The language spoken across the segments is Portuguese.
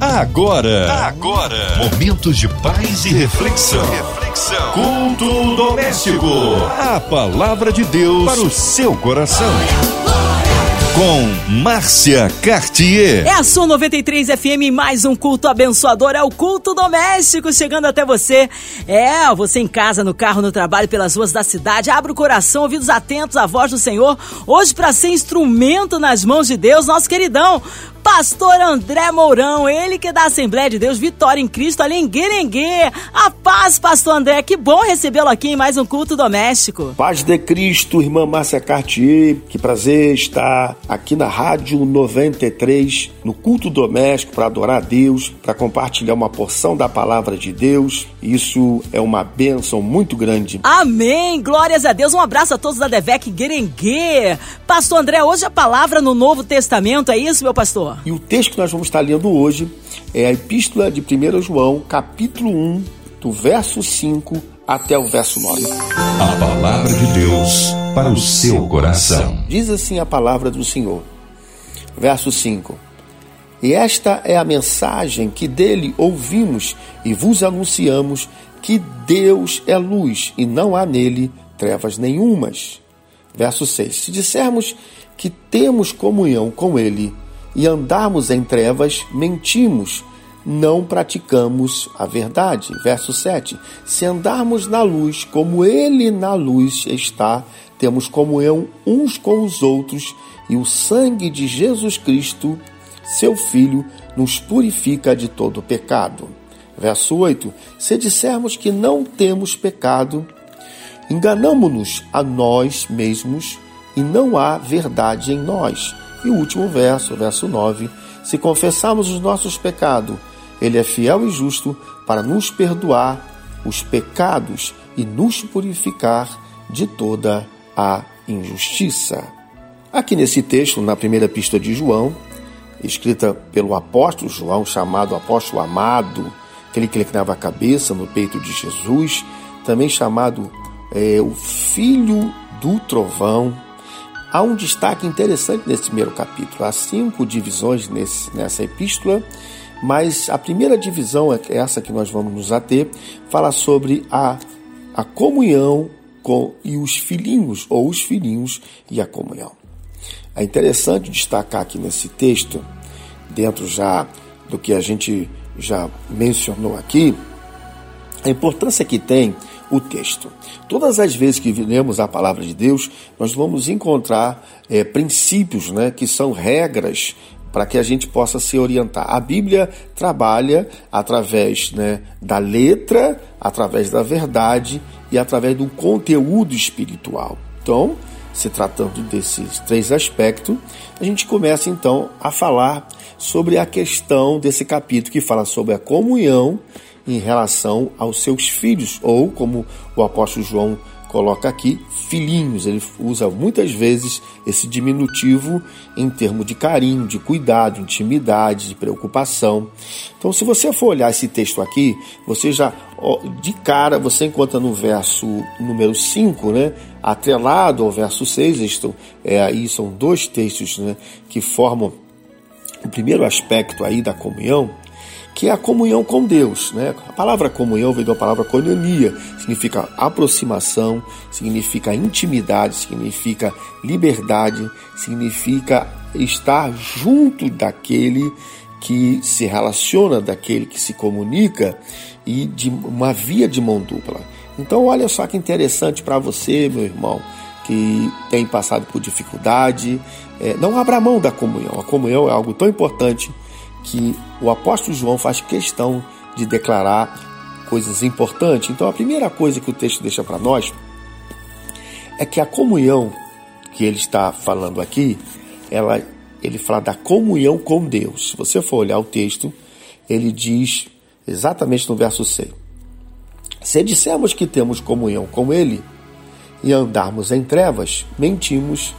Agora, agora, momentos de paz e reflexão. Reflexão. Culto doméstico. A palavra de Deus para o seu coração. Com Márcia Cartier. É a sua 93 FM, mais um culto abençoador. É o culto doméstico chegando até você. É, você em casa, no carro, no trabalho, pelas ruas da cidade. Abra o coração, ouvidos atentos à voz do Senhor. Hoje, para ser instrumento nas mãos de Deus, nosso queridão, Pastor André Mourão, ele que é da Assembleia de Deus, Vitória em Cristo, ali em Guerengue. A paz, Pastor André, que bom recebê-lo aqui em mais um culto doméstico. Paz de Cristo, irmã Márcia Cartier, que prazer estar aqui na Rádio 93, no culto doméstico, para adorar a Deus, para compartilhar uma porção da palavra de Deus. Isso é uma bênção muito grande. Amém, glórias a Deus. Um abraço a todos da Devec Guerengue. Pastor André, hoje a palavra no Novo Testamento, é isso, meu pastor? E o texto que nós vamos estar lendo hoje é a Epístola de 1 João, capítulo 1, do verso 5 até o verso 9. A palavra de Deus para o seu coração. Diz assim a palavra do Senhor. Verso 5. E esta é a mensagem que dele ouvimos e vos anunciamos que Deus é luz e não há nele trevas nenhumas. Verso 6. Se dissermos que temos comunhão com ele e andarmos em trevas, mentimos, não praticamos a verdade. Verso 7. Se andarmos na luz, como ele na luz está, temos comunhão uns com os outros, e o sangue de Jesus Cristo, seu Filho, nos purifica de todo pecado. Verso 8: Se dissermos que não temos pecado, enganamo-nos a nós mesmos e não há verdade em nós. E o último verso, verso 9: Se confessarmos os nossos pecados, Ele é fiel e justo para nos perdoar os pecados e nos purificar de toda a injustiça. Aqui nesse texto, na primeira epístola de João, escrita pelo apóstolo João, chamado apóstolo amado, aquele que inclinava a cabeça no peito de Jesus, também chamado é, o filho do trovão, Há um destaque interessante nesse primeiro capítulo. Há cinco divisões nesse, nessa epístola, mas a primeira divisão, é essa que nós vamos nos ater, fala sobre a, a comunhão com e os filhinhos, ou os filhinhos e a comunhão. É interessante destacar aqui nesse texto, dentro já do que a gente já mencionou aqui, a importância que tem o texto. Todas as vezes que lemos a palavra de Deus, nós vamos encontrar é, princípios, né, que são regras para que a gente possa se orientar. A Bíblia trabalha através né, da letra, através da verdade e através do conteúdo espiritual. Então, se tratando desses três aspectos, a gente começa então a falar sobre a questão desse capítulo que fala sobre a comunhão em relação aos seus filhos, ou como o apóstolo João coloca aqui, filhinhos. Ele usa muitas vezes esse diminutivo em termos de carinho, de cuidado, intimidade, de preocupação. Então, se você for olhar esse texto aqui, você já, de cara, você encontra no verso número 5, né, atrelado ao verso 6, isto, é, aí são dois textos né, que formam o primeiro aspecto aí da comunhão, que é a comunhão com Deus. Né? A palavra comunhão vem da palavra koinonia, significa aproximação, significa intimidade, significa liberdade, significa estar junto daquele que se relaciona, daquele que se comunica e de uma via de mão dupla. Então, olha só que interessante para você, meu irmão, que tem passado por dificuldade. É, não abra mão da comunhão. A comunhão é algo tão importante que o apóstolo João faz questão de declarar coisas importantes. Então, a primeira coisa que o texto deixa para nós é que a comunhão que ele está falando aqui, ela, ele fala da comunhão com Deus. Se você for olhar o texto, ele diz exatamente no verso 6. Se dissermos que temos comunhão com Ele e andarmos em trevas, mentimos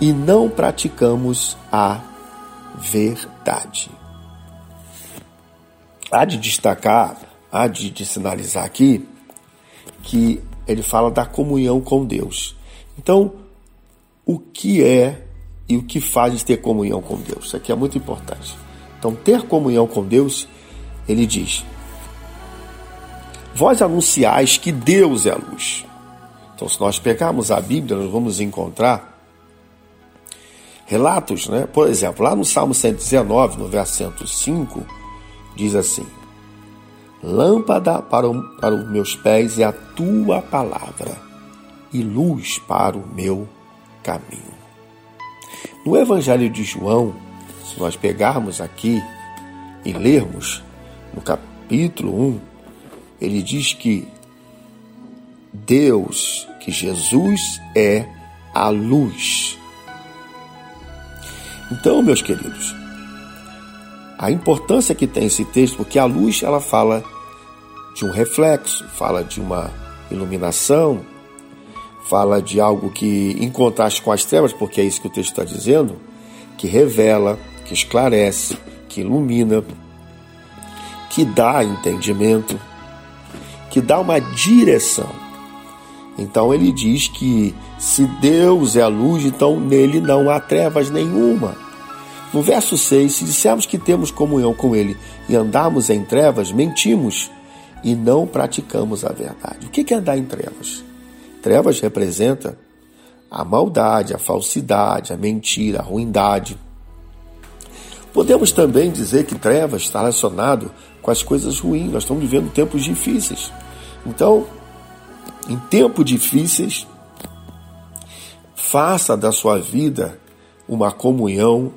e não praticamos a verdade. Há de destacar, há de, de sinalizar aqui que ele fala da comunhão com Deus. Então, o que é e o que faz ter comunhão com Deus? Isso aqui é muito importante. Então, ter comunhão com Deus, ele diz: Vós anunciais que Deus é luz. Então, se nós pegarmos a Bíblia, nós vamos encontrar relatos, né? Por exemplo, lá no Salmo 119, no verso 105, diz assim: Lâmpada para, o, para os meus pés é a tua palavra, e luz para o meu caminho. No Evangelho de João, se nós pegarmos aqui e lermos no capítulo 1, ele diz que Deus, que Jesus é a luz. Então, meus queridos, a importância que tem esse texto, porque a luz ela fala de um reflexo, fala de uma iluminação, fala de algo que, em contraste com as trevas, porque é isso que o texto está dizendo, que revela, que esclarece, que ilumina, que dá entendimento, que dá uma direção. Então ele diz que se Deus é a luz, então nele não há trevas nenhuma. No verso 6, se dissermos que temos comunhão com ele e andarmos em trevas, mentimos e não praticamos a verdade. O que é andar em trevas? Trevas representa a maldade, a falsidade, a mentira, a ruindade. Podemos também dizer que trevas está relacionado com as coisas ruins. Nós estamos vivendo tempos difíceis. Então, em tempos difíceis, faça da sua vida uma comunhão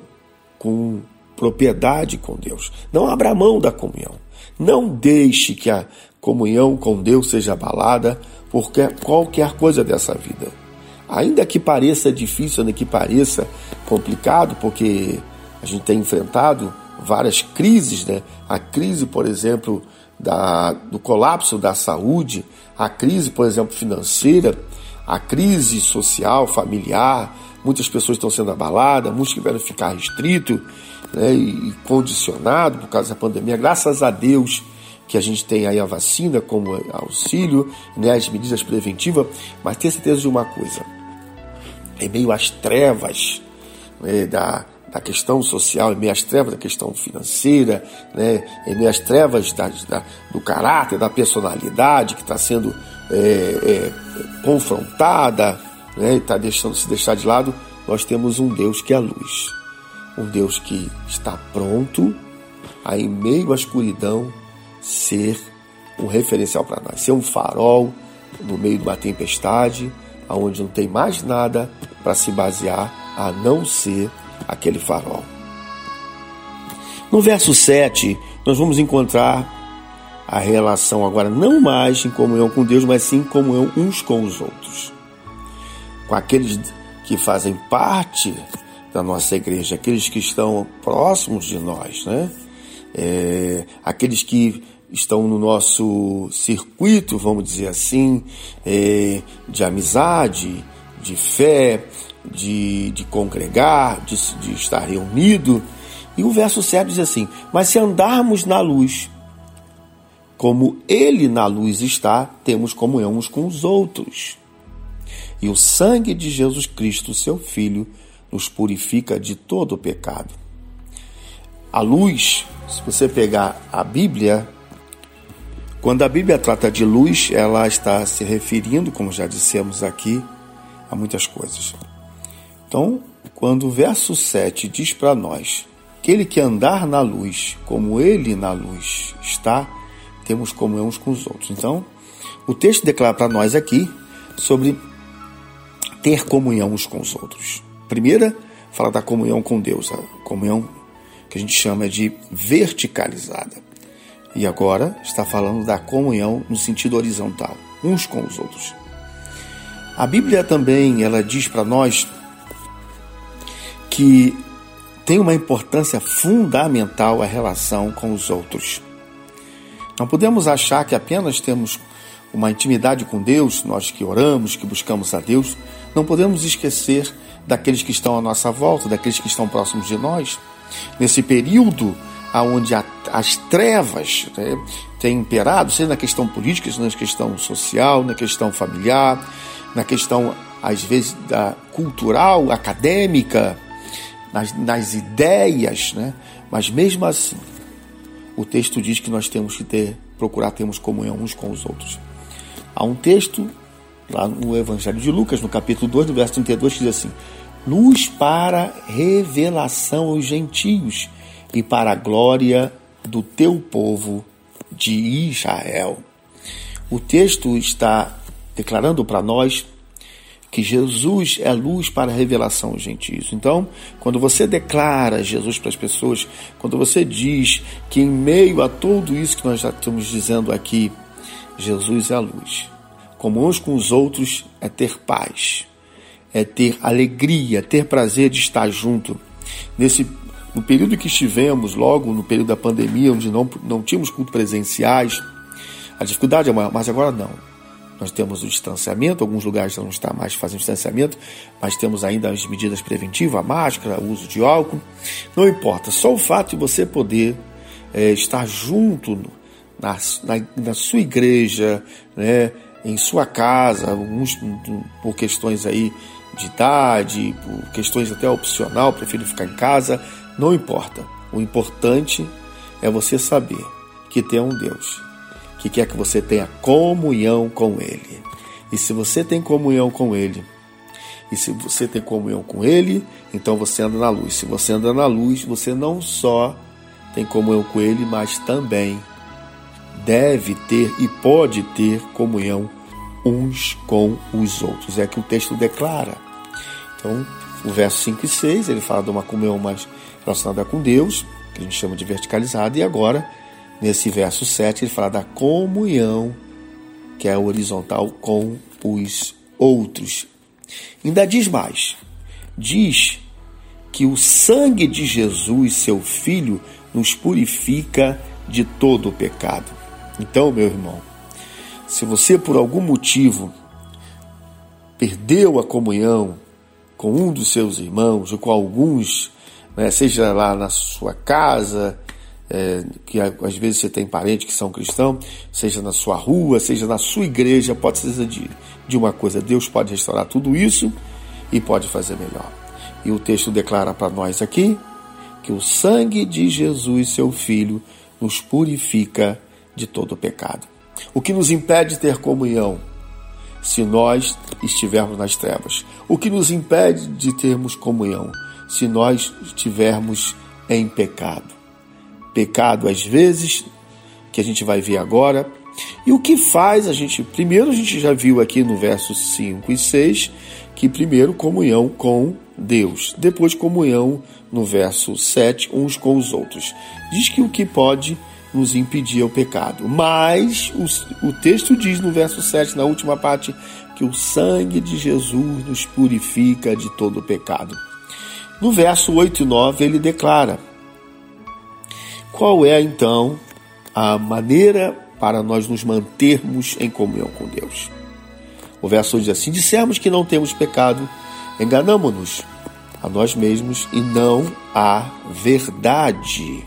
com propriedade com Deus. Não abra mão da comunhão. Não deixe que a comunhão com Deus seja abalada por qualquer coisa dessa vida. Ainda que pareça difícil, ainda que pareça complicado, porque a gente tem enfrentado várias crises, né? A crise, por exemplo, da, do colapso da saúde, a crise, por exemplo, financeira, a crise social, familiar, muitas pessoas estão sendo abaladas, muitos tiveram que ficar restrito né, e condicionado por causa da pandemia. Graças a Deus que a gente tem aí a vacina como auxílio, né, as medidas preventivas, mas tenha certeza de uma coisa, em meio às trevas né, da, da questão social, em meio às trevas da questão financeira, né, em meio às trevas da, da, do caráter, da personalidade que está sendo é, é, confrontada, né, está deixando se deixar de lado, nós temos um Deus que é a luz, um Deus que está pronto a, em meio à escuridão, ser um referencial para nós, ser um farol no meio de uma tempestade, aonde não tem mais nada para se basear a não ser aquele farol. No verso 7, nós vamos encontrar a relação agora não mais em comunhão com Deus, mas sim em comunhão uns com os outros. Com aqueles que fazem parte da nossa igreja, aqueles que estão próximos de nós, né? É, aqueles que estão no nosso circuito, vamos dizer assim, é, de amizade, de fé, de, de congregar, de, de estar reunido. E o verso 7 diz assim: Mas se andarmos na luz, como Ele na luz está, temos comunhão uns com os outros. E o sangue de Jesus Cristo, seu Filho, nos purifica de todo o pecado. A luz, se você pegar a Bíblia, quando a Bíblia trata de luz, ela está se referindo, como já dissemos aqui, a muitas coisas. Então, quando o verso 7 diz para nós: Aquele que andar na luz, como ele na luz está, temos comunhão uns com os outros. Então, o texto declara para nós aqui sobre ter comunhão uns com os outros. Primeira, fala da comunhão com Deus, a comunhão que a gente chama de verticalizada. E agora está falando da comunhão no sentido horizontal, uns com os outros. A Bíblia também ela diz para nós que tem uma importância fundamental a relação com os outros. Não podemos achar que apenas temos uma intimidade com Deus, nós que oramos, que buscamos a Deus, não podemos esquecer daqueles que estão à nossa volta, daqueles que estão próximos de nós. Nesse período onde as trevas né, têm imperado, seja na questão política, seja na questão social, na questão familiar, na questão, às vezes, da cultural, acadêmica, nas, nas ideias, né? Mas mesmo assim, o texto diz que nós temos que ter, procurar termos comunhão uns com os outros. Há um texto lá no Evangelho de Lucas, no capítulo 2, no verso 32, que diz assim: Luz para revelação aos gentios e para a glória do teu povo de Israel. O texto está declarando para nós que Jesus é luz para a revelação aos gentios. Então, quando você declara Jesus para as pessoas, quando você diz que em meio a tudo isso que nós já estamos dizendo aqui, Jesus é a luz. Como uns com os outros é ter paz, é ter alegria, ter prazer de estar junto. Nesse no período que estivemos, logo no período da pandemia, onde não, não tínhamos culto presenciais, a dificuldade é maior, mas agora não. Nós temos o distanciamento, alguns lugares não estão mais fazendo distanciamento, mas temos ainda as medidas preventivas, a máscara, o uso de álcool. Não importa, só o fato de você poder é, estar junto na, na, na, sua igreja, né, em sua casa, alguns por questões aí de idade, por questões até opcional, prefiro ficar em casa, não importa. O importante é você saber que tem um Deus que quer que você tenha comunhão com Ele. E se você tem comunhão com Ele, e se você tem comunhão com Ele, então você anda na luz. Se você anda na luz, você não só tem comunhão com Ele, mas também deve ter e pode ter comunhão uns com os outros. É que o texto declara. Então, o verso 5 e 6, ele fala de uma comunhão mais relacionada com Deus, que a gente chama de verticalizada, e agora Nesse verso 7, ele fala da comunhão, que é horizontal com os outros. Ainda diz mais: diz que o sangue de Jesus, seu Filho, nos purifica de todo o pecado. Então, meu irmão, se você por algum motivo perdeu a comunhão com um dos seus irmãos ou com alguns, né, seja lá na sua casa, é, que às vezes você tem parentes que são cristãos, seja na sua rua, seja na sua igreja, pode ser de, de uma coisa. Deus pode restaurar tudo isso e pode fazer melhor. E o texto declara para nós aqui que o sangue de Jesus, seu Filho, nos purifica de todo pecado. O que nos impede de ter comunhão se nós estivermos nas trevas? O que nos impede de termos comunhão se nós estivermos em pecado? pecado às vezes, que a gente vai ver agora. E o que faz a gente. Primeiro, a gente já viu aqui no verso 5 e 6 que, primeiro, comunhão com Deus. Depois, comunhão no verso 7, uns com os outros. Diz que o que pode nos impedir é o pecado. Mas o, o texto diz no verso 7, na última parte, que o sangue de Jesus nos purifica de todo o pecado. No verso 8 e 9, ele declara qual é então a maneira para nós nos mantermos em comunhão com Deus? O verso diz assim: Dissemos que não temos pecado, enganamos-nos a nós mesmos e não há verdade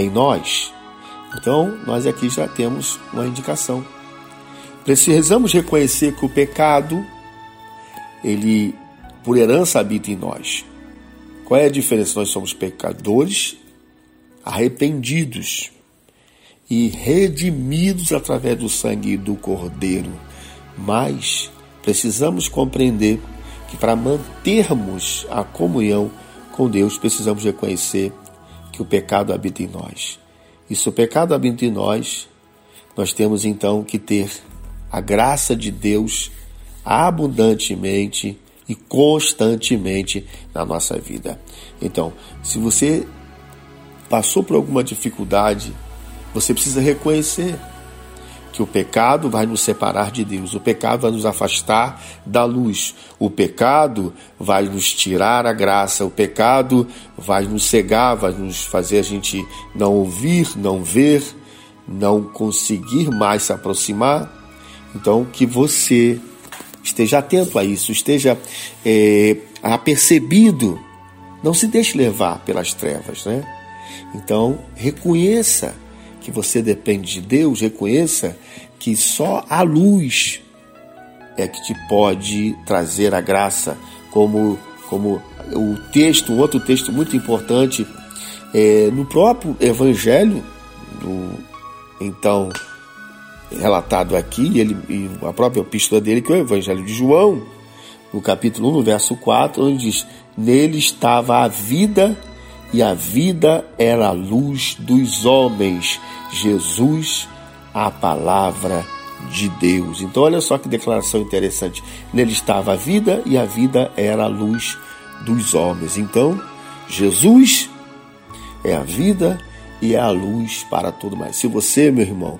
em nós. Então, nós aqui já temos uma indicação. Precisamos reconhecer que o pecado, ele, por herança, habita em nós. Qual é a diferença? Nós somos pecadores arrependidos e redimidos através do sangue do Cordeiro. Mas precisamos compreender que para mantermos a comunhão com Deus, precisamos reconhecer que o pecado habita em nós. E se o pecado habita em nós, nós temos então que ter a graça de Deus abundantemente e constantemente na nossa vida. Então, se você passou por alguma dificuldade, você precisa reconhecer que o pecado vai nos separar de Deus, o pecado vai nos afastar da luz, o pecado vai nos tirar a graça, o pecado vai nos cegar, vai nos fazer a gente não ouvir, não ver, não conseguir mais se aproximar. Então, que você esteja atento a isso, esteja é, apercebido, não se deixe levar pelas trevas, né? Então, reconheça que você depende de Deus, reconheça que só a luz é que te pode trazer a graça, como como o texto, outro texto muito importante, é, no próprio Evangelho, do, então relatado aqui, ele, e a própria epístola dele, que é o Evangelho de João, no capítulo 1, no verso 4, onde diz: Nele estava a vida, e a vida era a luz dos homens. Jesus, a palavra de Deus. Então, olha só que declaração interessante. Nele estava a vida, e a vida era a luz dos homens. Então, Jesus é a vida e é a luz para tudo mais. Se você, meu irmão,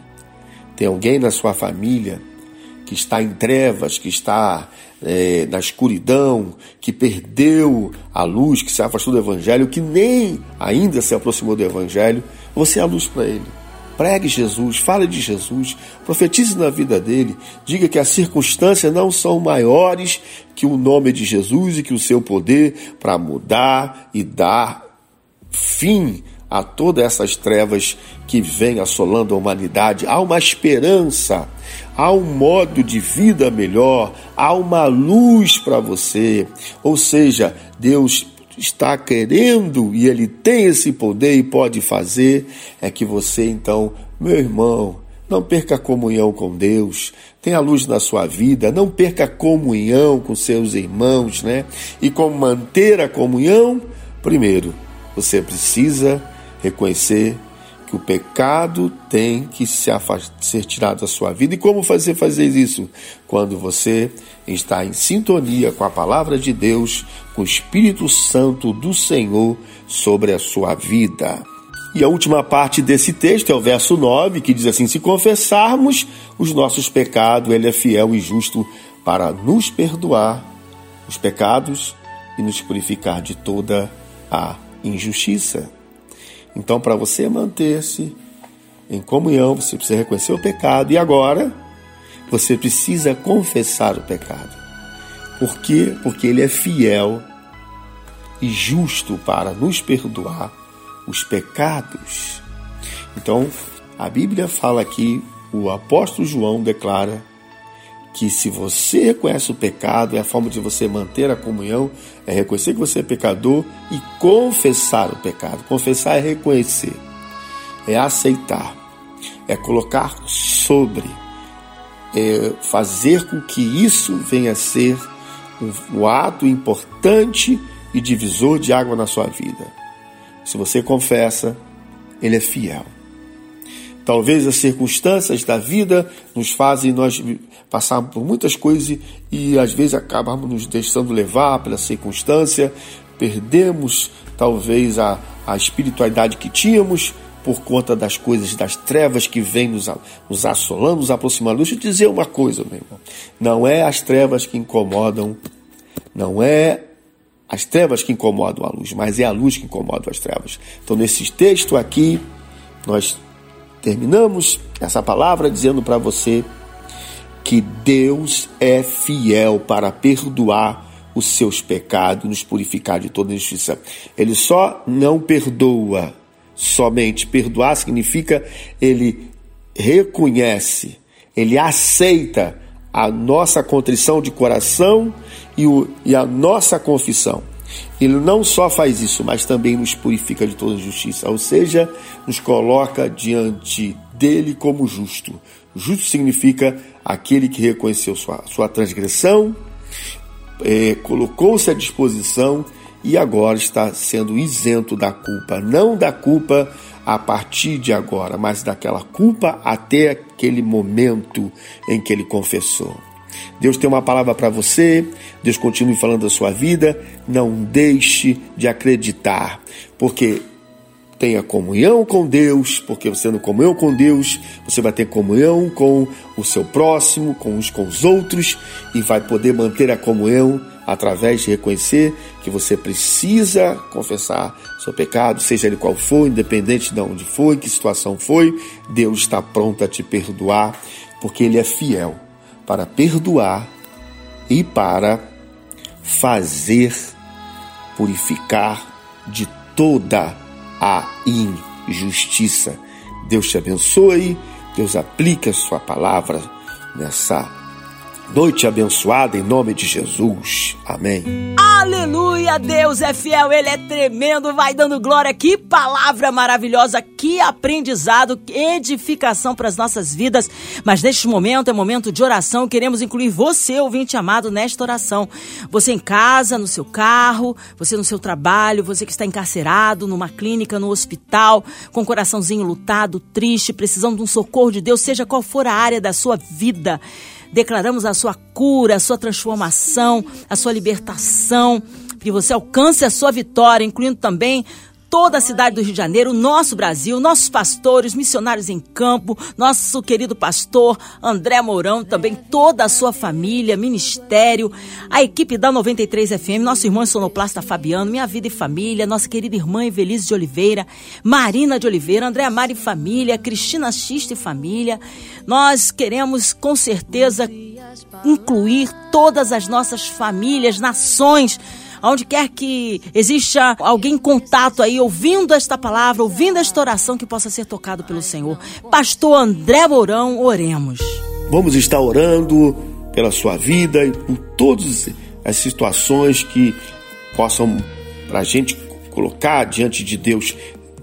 tem alguém na sua família que está em trevas, que está é, na escuridão, que perdeu a luz, que se afastou do Evangelho, que nem ainda se aproximou do Evangelho, você é a luz para ele. Pregue Jesus, fale de Jesus, profetize na vida dele, diga que as circunstâncias não são maiores que o nome de Jesus e que o seu poder para mudar e dar fim a todas essas trevas que vêm assolando a humanidade. Há uma esperança, há um modo de vida melhor, há uma luz para você. Ou seja, Deus está querendo e Ele tem esse poder e pode fazer, é que você então, meu irmão, não perca a comunhão com Deus, tenha luz na sua vida, não perca a comunhão com seus irmãos, né? E como manter a comunhão? Primeiro, você precisa reconhecer que o pecado tem que se ser tirado da sua vida. E como fazer fazer isso? Quando você está em sintonia com a palavra de Deus, com o Espírito Santo do Senhor sobre a sua vida. E a última parte desse texto é o verso 9, que diz assim: Se confessarmos os nossos pecados, Ele é fiel e justo para nos perdoar os pecados e nos purificar de toda a injustiça. Então, para você manter-se em comunhão, você precisa reconhecer o pecado e agora você precisa confessar o pecado. Por quê? Porque ele é fiel e justo para nos perdoar os pecados. Então, a Bíblia fala aqui, o apóstolo João declara que se você reconhece o pecado, é a forma de você manter a comunhão, é reconhecer que você é pecador e confessar o pecado. Confessar é reconhecer, é aceitar, é colocar sobre, é fazer com que isso venha a ser um, um ato importante e divisor de água na sua vida. Se você confessa, ele é fiel. Talvez as circunstâncias da vida nos fazem nós passar por muitas coisas e às vezes acabamos nos deixando levar pela circunstância, perdemos talvez a, a espiritualidade que tínhamos por conta das coisas, das trevas que vêm nos, nos assolando, nos aproximando. Deixa eu dizer uma coisa, meu irmão. Não é as trevas que incomodam, não é as trevas que incomodam a luz, mas é a luz que incomoda as trevas. Então, nesse texto aqui, nós Terminamos essa palavra dizendo para você que Deus é fiel para perdoar os seus pecados, nos purificar de toda injustiça. Ele só não perdoa, somente perdoar significa ele reconhece, ele aceita a nossa contrição de coração e, o, e a nossa confissão. Ele não só faz isso, mas também nos purifica de toda injustiça, ou seja, nos coloca diante dele como justo. Justo significa aquele que reconheceu sua, sua transgressão, é, colocou-se à disposição e agora está sendo isento da culpa. Não da culpa a partir de agora, mas daquela culpa até aquele momento em que ele confessou. Deus tem uma palavra para você, Deus continue falando da sua vida, não deixe de acreditar, porque tenha comunhão com Deus, porque você tendo comunhão com Deus, você vai ter comunhão com o seu próximo, com uns com os outros, e vai poder manter a comunhão através de reconhecer que você precisa confessar seu pecado, seja ele qual for, independente de onde foi, que situação foi, Deus está pronto a te perdoar, porque Ele é fiel para perdoar e para fazer purificar de toda a injustiça. Deus te abençoe, Deus aplique a sua palavra nessa Noite abençoada em nome de Jesus. Amém. Aleluia, Deus é fiel, Ele é tremendo, vai dando glória. Que palavra maravilhosa, que aprendizado, que edificação para as nossas vidas. Mas neste momento é momento de oração, queremos incluir você, ouvinte amado, nesta oração. Você em casa, no seu carro, você no seu trabalho, você que está encarcerado, numa clínica, no hospital, com o coraçãozinho lutado, triste, precisando de um socorro de Deus, seja qual for a área da sua vida. Declaramos a sua cura, a sua transformação, a sua libertação, que você alcance a sua vitória, incluindo também toda a cidade do Rio de Janeiro, nosso Brasil, nossos pastores, missionários em campo, nosso querido pastor André Mourão, também toda a sua família, ministério, a equipe da 93 FM, nosso irmão sonoplasta Fabiano, Minha Vida e Família, nossa querida irmã Evelise de Oliveira, Marina de Oliveira, André Mari e Família, Cristina Xista e Família. Nós queremos com certeza incluir todas as nossas famílias, nações, Onde quer que exista alguém em contato aí, ouvindo esta palavra, ouvindo esta oração que possa ser tocado pelo Senhor. Pastor André Mourão, oremos. Vamos estar orando pela sua vida e por todas as situações que possam para a gente colocar diante de Deus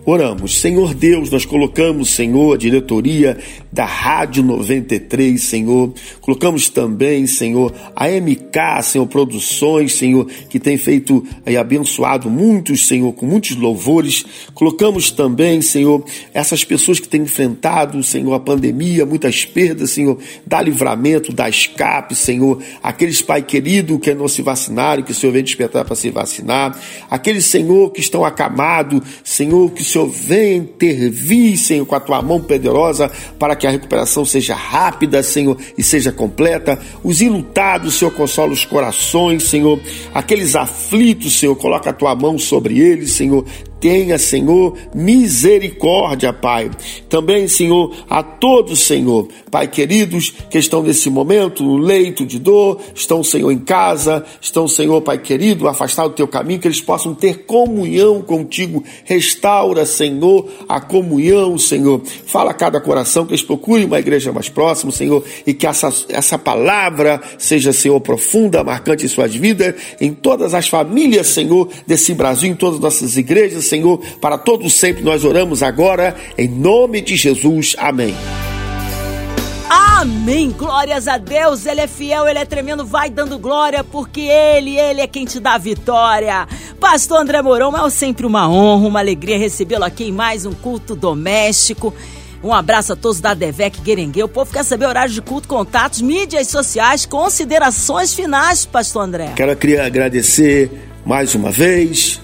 Oramos, Senhor Deus, nós colocamos, Senhor, a diretoria da Rádio 93, Senhor. Colocamos também, Senhor, a MK, Senhor, Produções, Senhor, que tem feito e abençoado muitos, Senhor, com muitos louvores. Colocamos também, Senhor, essas pessoas que têm enfrentado, Senhor, a pandemia, muitas perdas, Senhor, dá livramento, dá escape, Senhor. Aqueles, Pai querido, que não se vacinaram, que o Senhor vem despertar para se vacinar. Aqueles, Senhor, que estão acamados, Senhor, que o Senhor venha intervir, Senhor, com a tua mão poderosa para que a recuperação seja rápida, Senhor, e seja completa. Os ilutados, Senhor, consola os corações, Senhor. Aqueles aflitos, Senhor, coloca a tua mão sobre eles, Senhor tenha, Senhor, misericórdia, Pai. Também, Senhor, a todos, Senhor, Pai queridos, que estão nesse momento no leito de dor, estão, Senhor, em casa, estão, Senhor, Pai querido, afastados do teu caminho, que eles possam ter comunhão contigo. Restaura, Senhor, a comunhão, Senhor. Fala a cada coração que eles procurem uma igreja mais próxima, Senhor, e que essa, essa palavra seja, Senhor, profunda, marcante em suas vidas, em todas as famílias, Senhor, desse Brasil, em todas as nossas igrejas, Senhor, para todos sempre nós oramos agora, em nome de Jesus. Amém. Amém. Glórias a Deus. Ele é fiel, ele é tremendo. Vai dando glória, porque ele, ele é quem te dá a vitória. Pastor André Mourão, é sempre uma honra, uma alegria recebê-lo aqui em mais um culto doméstico. Um abraço a todos da Devec Guerengue. O povo quer saber horários de culto, contatos, mídias sociais, considerações finais, Pastor André. Quero agradecer mais uma vez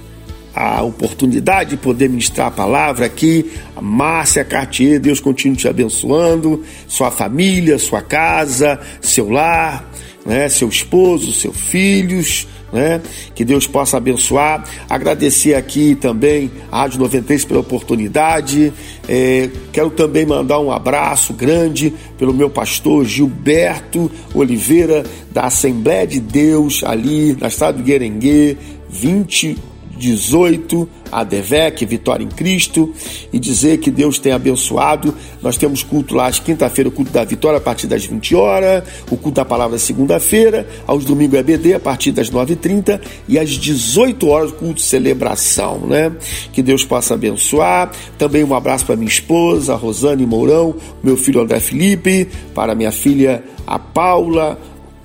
a oportunidade de poder ministrar a palavra aqui. A Márcia Cartier, Deus continue te abençoando, sua família, sua casa, seu lar, né, seu esposo, seus filhos, né? Que Deus possa abençoar. Agradecer aqui também a Rádio 93 pela oportunidade. É, quero também mandar um abraço grande pelo meu pastor Gilberto Oliveira, da Assembleia de Deus, ali na estado do Guerengue, 20 18, a Devec, Vitória em Cristo, e dizer que Deus tem abençoado. Nós temos culto lá às quinta-feira, o culto da Vitória a partir das 20 horas, o culto da palavra segunda-feira, aos domingos é BD a partir das 9h30 e às 18 horas o culto de celebração, né? Que Deus possa abençoar. Também um abraço para minha esposa, Rosane Mourão, meu filho André Felipe, para minha filha a Paula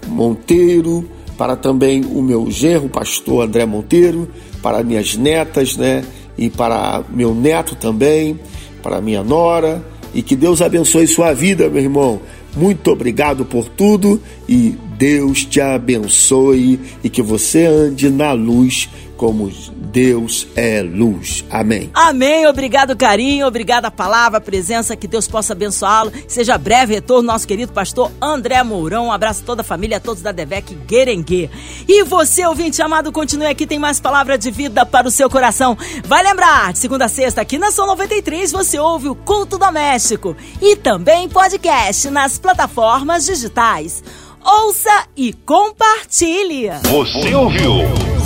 Monteiro, para também o meu genro, pastor André Monteiro, para minhas netas, né? E para meu neto também, para minha nora. E que Deus abençoe sua vida, meu irmão. Muito obrigado por tudo e Deus te abençoe e que você ande na luz como Deus é luz. Amém. Amém. Obrigado, carinho. Obrigado a palavra, a presença. Que Deus possa abençoá-lo. Seja breve retorno, nosso querido pastor André Mourão. Um abraço a toda a família, a todos da Devec Guerengue. E você, ouvinte amado, continue aqui. Tem mais palavra de vida para o seu coração. Vai lembrar, de segunda a sexta, aqui na São 93, você ouve o Culto Doméstico. E também podcast nas plataformas digitais. Ouça e compartilhe. Você ouviu?